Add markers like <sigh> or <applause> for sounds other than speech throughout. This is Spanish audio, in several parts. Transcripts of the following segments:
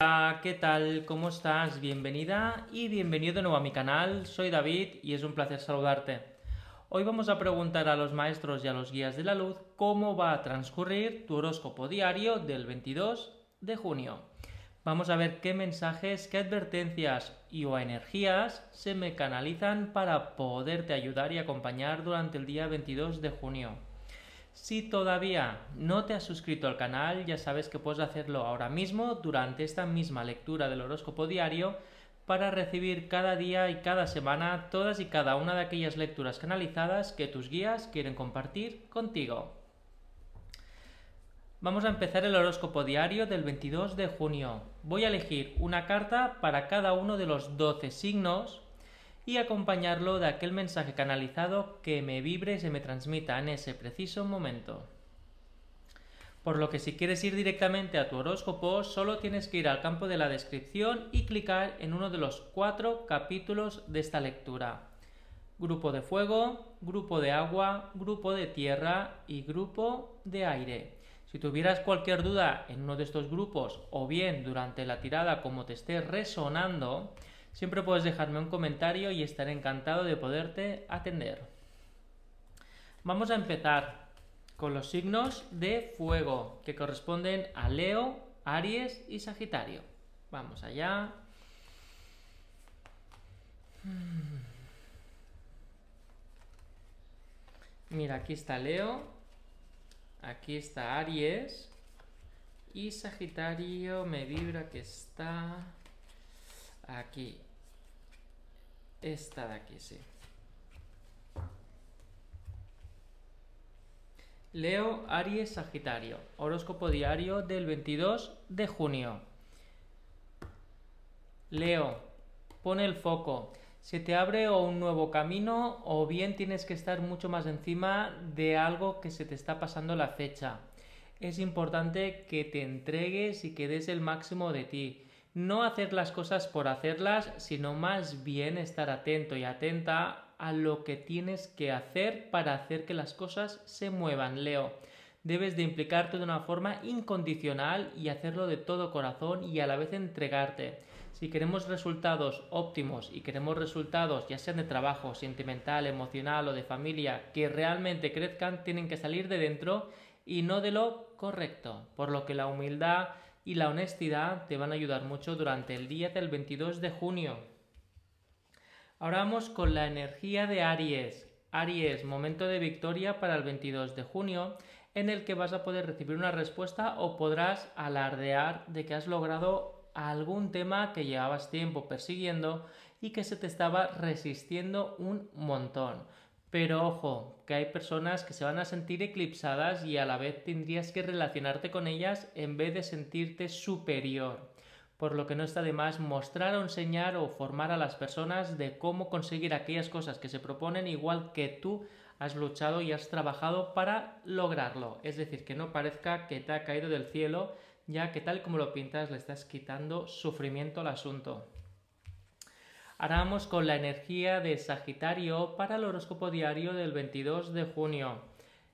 Hola, ¿qué tal? ¿Cómo estás? Bienvenida y bienvenido de nuevo a mi canal. Soy David y es un placer saludarte. Hoy vamos a preguntar a los maestros y a los guías de la luz cómo va a transcurrir tu horóscopo diario del 22 de junio. Vamos a ver qué mensajes, qué advertencias y o energías se me canalizan para poderte ayudar y acompañar durante el día 22 de junio. Si todavía no te has suscrito al canal, ya sabes que puedes hacerlo ahora mismo durante esta misma lectura del horóscopo diario para recibir cada día y cada semana todas y cada una de aquellas lecturas canalizadas que tus guías quieren compartir contigo. Vamos a empezar el horóscopo diario del 22 de junio. Voy a elegir una carta para cada uno de los 12 signos y acompañarlo de aquel mensaje canalizado que me vibre y se me transmita en ese preciso momento. Por lo que si quieres ir directamente a tu horóscopo, solo tienes que ir al campo de la descripción y clicar en uno de los cuatro capítulos de esta lectura. Grupo de fuego, grupo de agua, grupo de tierra y grupo de aire. Si tuvieras cualquier duda en uno de estos grupos o bien durante la tirada como te esté resonando, Siempre puedes dejarme un comentario y estaré encantado de poderte atender. Vamos a empezar con los signos de fuego que corresponden a Leo, Aries y Sagitario. Vamos allá. Mira, aquí está Leo, aquí está Aries y Sagitario me vibra que está aquí. Esta de aquí, sí. Leo, Aries, Sagitario. Horóscopo diario del 22 de junio. Leo, pone el foco. Se te abre un nuevo camino o bien tienes que estar mucho más encima de algo que se te está pasando la fecha. Es importante que te entregues y que des el máximo de ti no hacer las cosas por hacerlas, sino más bien estar atento y atenta a lo que tienes que hacer para hacer que las cosas se muevan, Leo. Debes de implicarte de una forma incondicional y hacerlo de todo corazón y a la vez entregarte. Si queremos resultados óptimos y queremos resultados ya sean de trabajo, sentimental, emocional o de familia que realmente crezcan, tienen que salir de dentro y no de lo correcto. Por lo que la humildad y la honestidad te van a ayudar mucho durante el día del 22 de junio. Ahora vamos con la energía de Aries. Aries, momento de victoria para el 22 de junio, en el que vas a poder recibir una respuesta o podrás alardear de que has logrado algún tema que llevabas tiempo persiguiendo y que se te estaba resistiendo un montón. Pero ojo, que hay personas que se van a sentir eclipsadas y a la vez tendrías que relacionarte con ellas en vez de sentirte superior. Por lo que no está de más mostrar o enseñar o formar a las personas de cómo conseguir aquellas cosas que se proponen igual que tú has luchado y has trabajado para lograrlo. Es decir, que no parezca que te ha caído del cielo, ya que tal como lo pintas le estás quitando sufrimiento al asunto. Ahora vamos con la energía de Sagitario para el horóscopo diario del 22 de junio.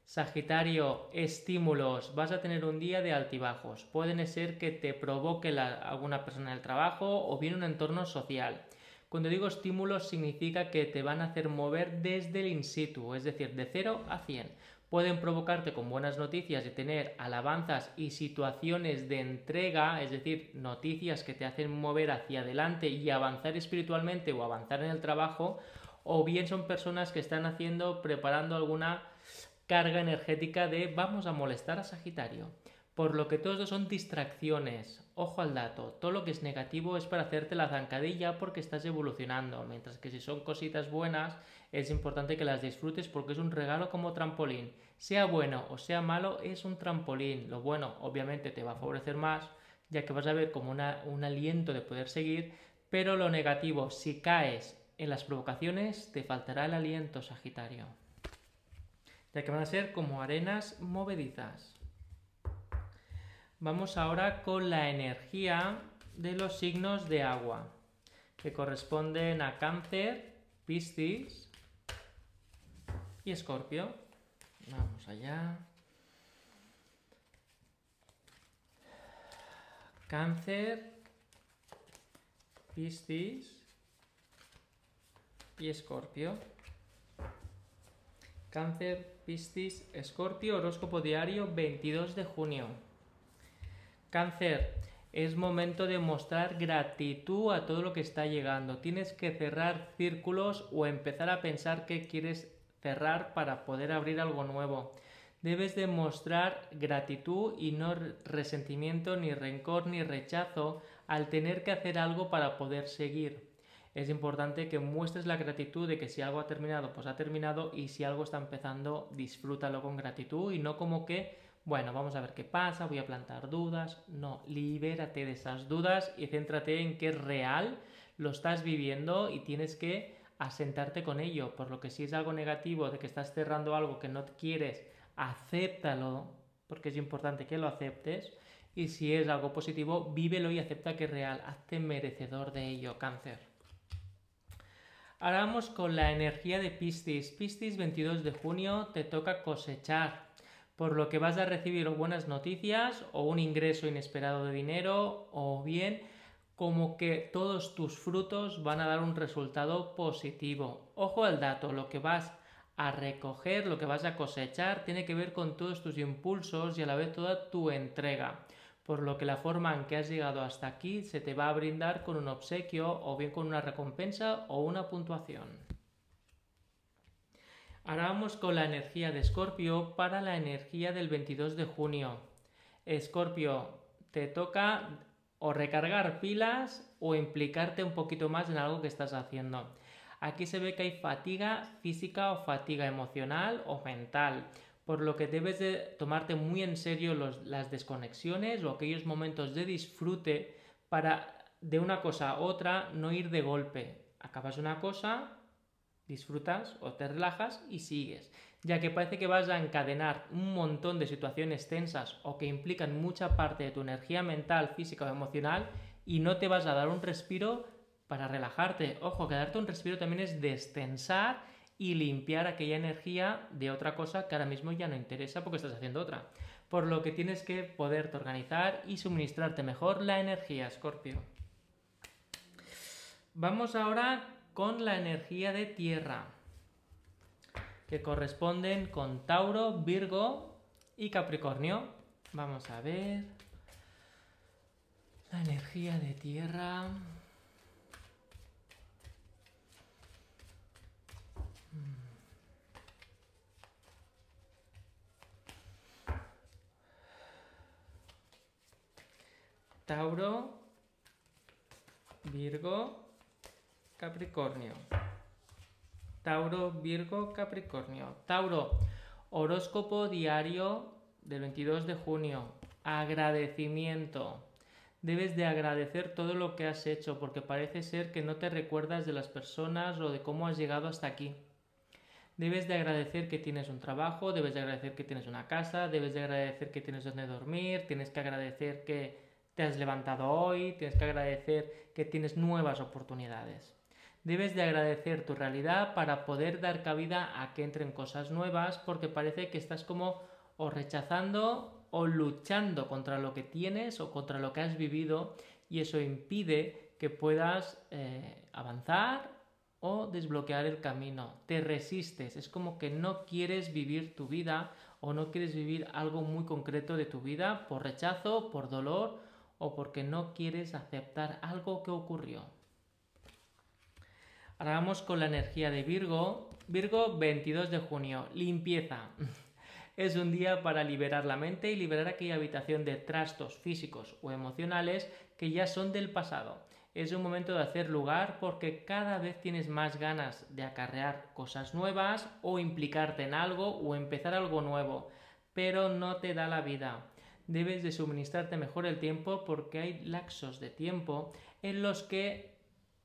Sagitario, estímulos. Vas a tener un día de altibajos. Pueden ser que te provoque alguna persona en el trabajo o bien un entorno social. Cuando digo estímulos significa que te van a hacer mover desde el in situ, es decir, de 0 a 100 pueden provocarte con buenas noticias y tener alabanzas y situaciones de entrega, es decir, noticias que te hacen mover hacia adelante y avanzar espiritualmente o avanzar en el trabajo, o bien son personas que están haciendo, preparando alguna carga energética de vamos a molestar a Sagitario. Por lo que todo esto son distracciones. Ojo al dato. Todo lo que es negativo es para hacerte la zancadilla porque estás evolucionando. Mientras que si son cositas buenas, es importante que las disfrutes porque es un regalo como trampolín. Sea bueno o sea malo, es un trampolín. Lo bueno, obviamente, te va a favorecer más, ya que vas a ver como un aliento de poder seguir. Pero lo negativo, si caes en las provocaciones, te faltará el aliento, Sagitario. Ya que van a ser como arenas movedizas. Vamos ahora con la energía de los signos de agua, que corresponden a Cáncer, Piscis y Escorpio. Vamos allá. Cáncer, Piscis y Escorpio. Cáncer, Piscis, Escorpio, horóscopo diario 22 de junio. Cáncer, es momento de mostrar gratitud a todo lo que está llegando. Tienes que cerrar círculos o empezar a pensar que quieres cerrar para poder abrir algo nuevo. Debes demostrar gratitud y no resentimiento, ni rencor, ni rechazo al tener que hacer algo para poder seguir. Es importante que muestres la gratitud de que si algo ha terminado, pues ha terminado y si algo está empezando, disfrútalo con gratitud y no como que bueno, vamos a ver qué pasa, voy a plantar dudas. No, libérate de esas dudas y céntrate en que es real, lo estás viviendo y tienes que asentarte con ello. Por lo que si es algo negativo, de que estás cerrando algo que no quieres, acéptalo, porque es importante que lo aceptes. Y si es algo positivo, vívelo y acepta que es real. Hazte merecedor de ello, cáncer. Ahora vamos con la energía de Piscis. Piscis 22 de junio te toca cosechar por lo que vas a recibir buenas noticias o un ingreso inesperado de dinero o bien como que todos tus frutos van a dar un resultado positivo. Ojo al dato, lo que vas a recoger, lo que vas a cosechar, tiene que ver con todos tus impulsos y a la vez toda tu entrega. Por lo que la forma en que has llegado hasta aquí se te va a brindar con un obsequio o bien con una recompensa o una puntuación. Ahora vamos con la energía de Escorpio para la energía del 22 de junio. Escorpio, te toca o recargar pilas o implicarte un poquito más en algo que estás haciendo. Aquí se ve que hay fatiga física o fatiga emocional o mental, por lo que debes de tomarte muy en serio las desconexiones o aquellos momentos de disfrute para de una cosa a otra no ir de golpe. Acabas una cosa, disfrutas o te relajas y sigues, ya que parece que vas a encadenar un montón de situaciones tensas o que implican mucha parte de tu energía mental, física o emocional y no te vas a dar un respiro para relajarte. Ojo, que darte un respiro también es destensar y limpiar aquella energía de otra cosa que ahora mismo ya no interesa porque estás haciendo otra. Por lo que tienes que poderte organizar y suministrarte mejor la energía, Scorpio. Vamos ahora con la energía de tierra, que corresponden con Tauro, Virgo y Capricornio. Vamos a ver. La energía de tierra. Tauro, Virgo Capricornio. Tauro, Virgo, Capricornio. Tauro, horóscopo diario del 22 de junio. Agradecimiento. Debes de agradecer todo lo que has hecho porque parece ser que no te recuerdas de las personas o de cómo has llegado hasta aquí. Debes de agradecer que tienes un trabajo, debes de agradecer que tienes una casa, debes de agradecer que tienes donde dormir, tienes que agradecer que te has levantado hoy, tienes que agradecer que tienes nuevas oportunidades. Debes de agradecer tu realidad para poder dar cabida a que entren cosas nuevas porque parece que estás como o rechazando o luchando contra lo que tienes o contra lo que has vivido y eso impide que puedas eh, avanzar o desbloquear el camino. Te resistes, es como que no quieres vivir tu vida o no quieres vivir algo muy concreto de tu vida por rechazo, por dolor o porque no quieres aceptar algo que ocurrió. Ahora vamos con la energía de Virgo. Virgo 22 de junio, limpieza. <laughs> Es un día para liberar la mente y liberar aquella habitación de trastos físicos o emocionales que ya son del pasado. Es un momento de hacer lugar porque cada vez tienes más ganas de acarrear cosas nuevas o implicarte en algo o empezar algo nuevo, pero no te da la vida. Debes de suministrarte mejor el tiempo porque hay laxos de tiempo en los que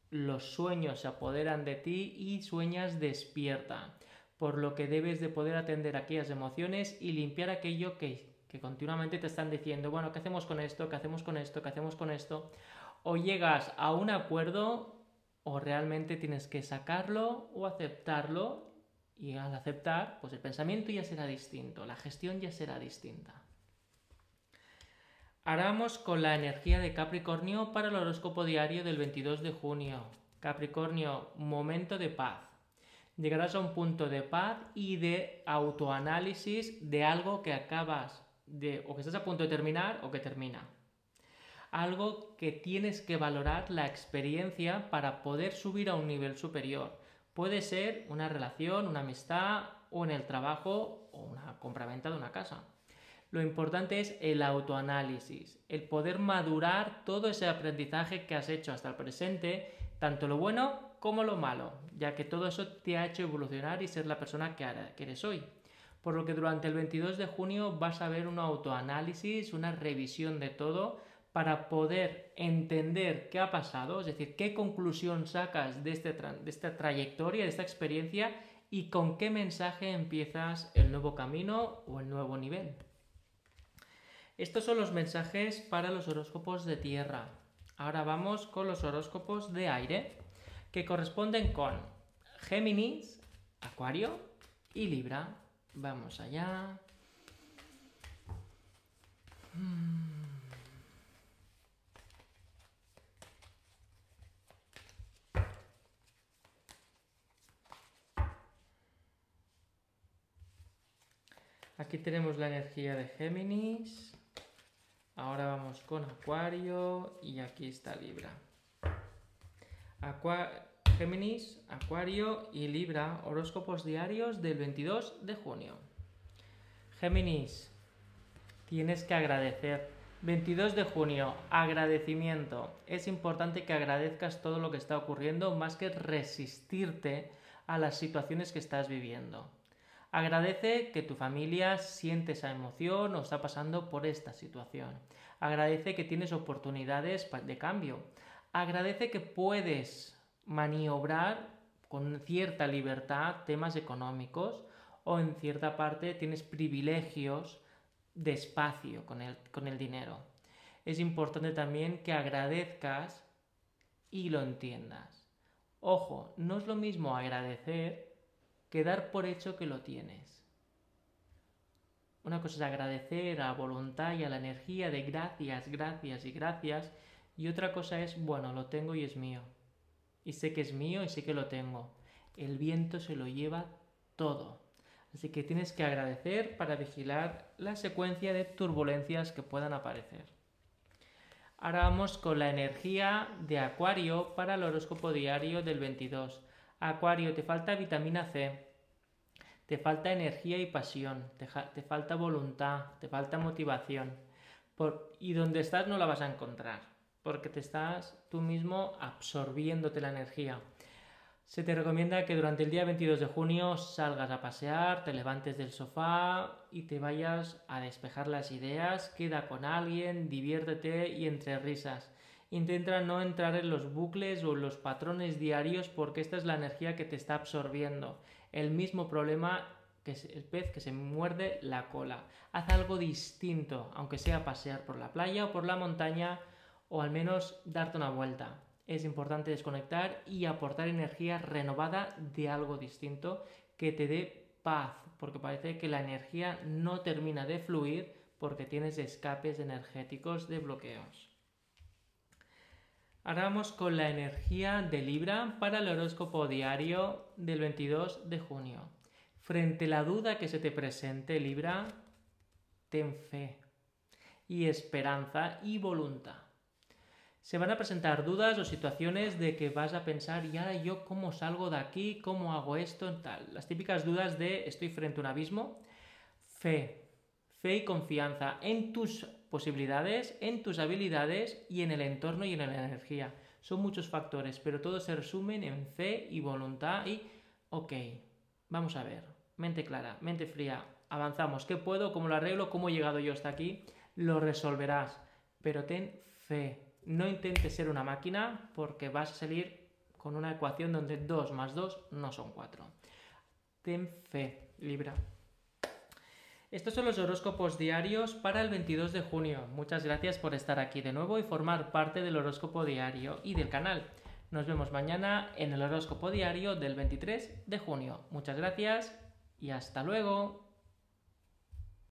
los sueños se apoderan de ti y sueñas despierta, por lo que debes de poder atender aquellas emociones y limpiar aquello que, que continuamente te están diciendo, bueno, ¿qué hacemos con esto? ¿Qué hacemos con esto? ¿Qué hacemos con esto? O llegas a un acuerdo o realmente tienes que sacarlo o aceptarlo y al aceptar, pues el pensamiento ya será distinto, la gestión ya será distinta. Ahora vamos con la energía de Capricornio para el horóscopo diario del 22 de junio. Capricornio, momento de paz. Llegarás a un punto de paz y de autoanálisis de algo que acabas de o que estás a punto de terminar o que termina. Algo que tienes que valorar la experiencia para poder subir a un nivel superior. Puede ser una relación, una amistad o en el trabajo o una compraventa de una casa. Lo importante es el autoanálisis, el poder madurar todo ese aprendizaje que has hecho hasta el presente, tanto lo bueno como lo malo, ya que todo eso te ha hecho evolucionar y ser la persona que eres hoy. Por lo que durante el 22 de junio vas a ver un autoanálisis, una revisión de todo para poder entender qué ha pasado, es decir, qué conclusión sacas de, este de esta trayectoria, de esta experiencia y con qué mensaje empiezas el nuevo camino o el nuevo nivel. Estos son los mensajes para los horóscopos de tierra. Ahora vamos con los horóscopos de aire, que corresponden con Géminis, Acuario y Libra. Vamos allá. Aquí tenemos la energía de Géminis. Ahora vamos con Acuario y aquí está Libra. Géminis, Acuario y Libra, horóscopos diarios del 22 de junio. Géminis, tienes que agradecer. 22 de junio, agradecimiento. Es importante que agradezcas todo lo que está ocurriendo más que resistirte a las situaciones que estás viviendo. Agradece que tu familia siente esa emoción o está pasando por esta situación. Agradece que tienes oportunidades de cambio. Agradece que puedes maniobrar con cierta libertad temas económicos o en cierta parte tienes privilegios de espacio con el, con el dinero. Es importante también que agradezcas y lo entiendas. Ojo, no es lo mismo agradecer que dar por hecho que lo tienes. Una cosa es agradecer a voluntad y a la energía de gracias, gracias y gracias, y otra cosa es, bueno, lo tengo y es mío. Y sé que es mío y sé que lo tengo. El viento se lo lleva todo. Así que tienes que agradecer para vigilar la secuencia de turbulencias que puedan aparecer. Ahora vamos con la energía de Acuario para el horóscopo diario del 22. Acuario, te falta vitamina C, te falta energía y pasión, te, falta voluntad, te falta motivación. y donde estás no la vas a encontrar, porque te estás tú mismo absorbiéndote la energía. Se te recomienda que durante el día 22 de junio salgas a pasear, te levantes del sofá y te vayas a despejar las ideas, queda con alguien, diviértete y entre risas. Intenta no entrar en los bucles o en los patrones diarios porque esta es la energía que te está absorbiendo. El mismo problema que el pez que se muerde la cola. Haz algo distinto, aunque sea pasear por la playa o por la montaña o al menos darte una vuelta. Es importante desconectar y aportar energía renovada de algo distinto que te dé paz, porque parece que la energía no termina de fluir porque tienes escapes energéticos de bloqueos. Ahora vamos con la energía de Libra para el horóscopo diario del 22 de junio. Frente a la duda que se te presente, Libra, ten fe y esperanza y voluntad. Se van a presentar dudas o situaciones de que vas a pensar, ¿y ahora yo cómo salgo de aquí? ¿Cómo hago esto? Tal. Las típicas dudas de estoy frente a un abismo. Fe, fe y confianza en tus posibilidades, en tus habilidades y en el entorno y en la energía. Son muchos factores, pero todos se resumen en fe y voluntad y, ok, vamos a ver, mente clara, mente fría, avanzamos, ¿qué puedo? ¿Cómo lo arreglo? ¿Cómo he llegado yo hasta aquí? Lo resolverás, pero ten fe. No intentes ser una máquina porque vas a salir con una ecuación donde 2 más 2 no son 4. Ten fe, Libra. Estos son los horóscopos diarios para el 22 de junio. Muchas gracias por estar aquí de nuevo y formar parte del horóscopo diario y del canal. Nos vemos mañana en el horóscopo diario del 23 de junio. Muchas gracias y hasta luego.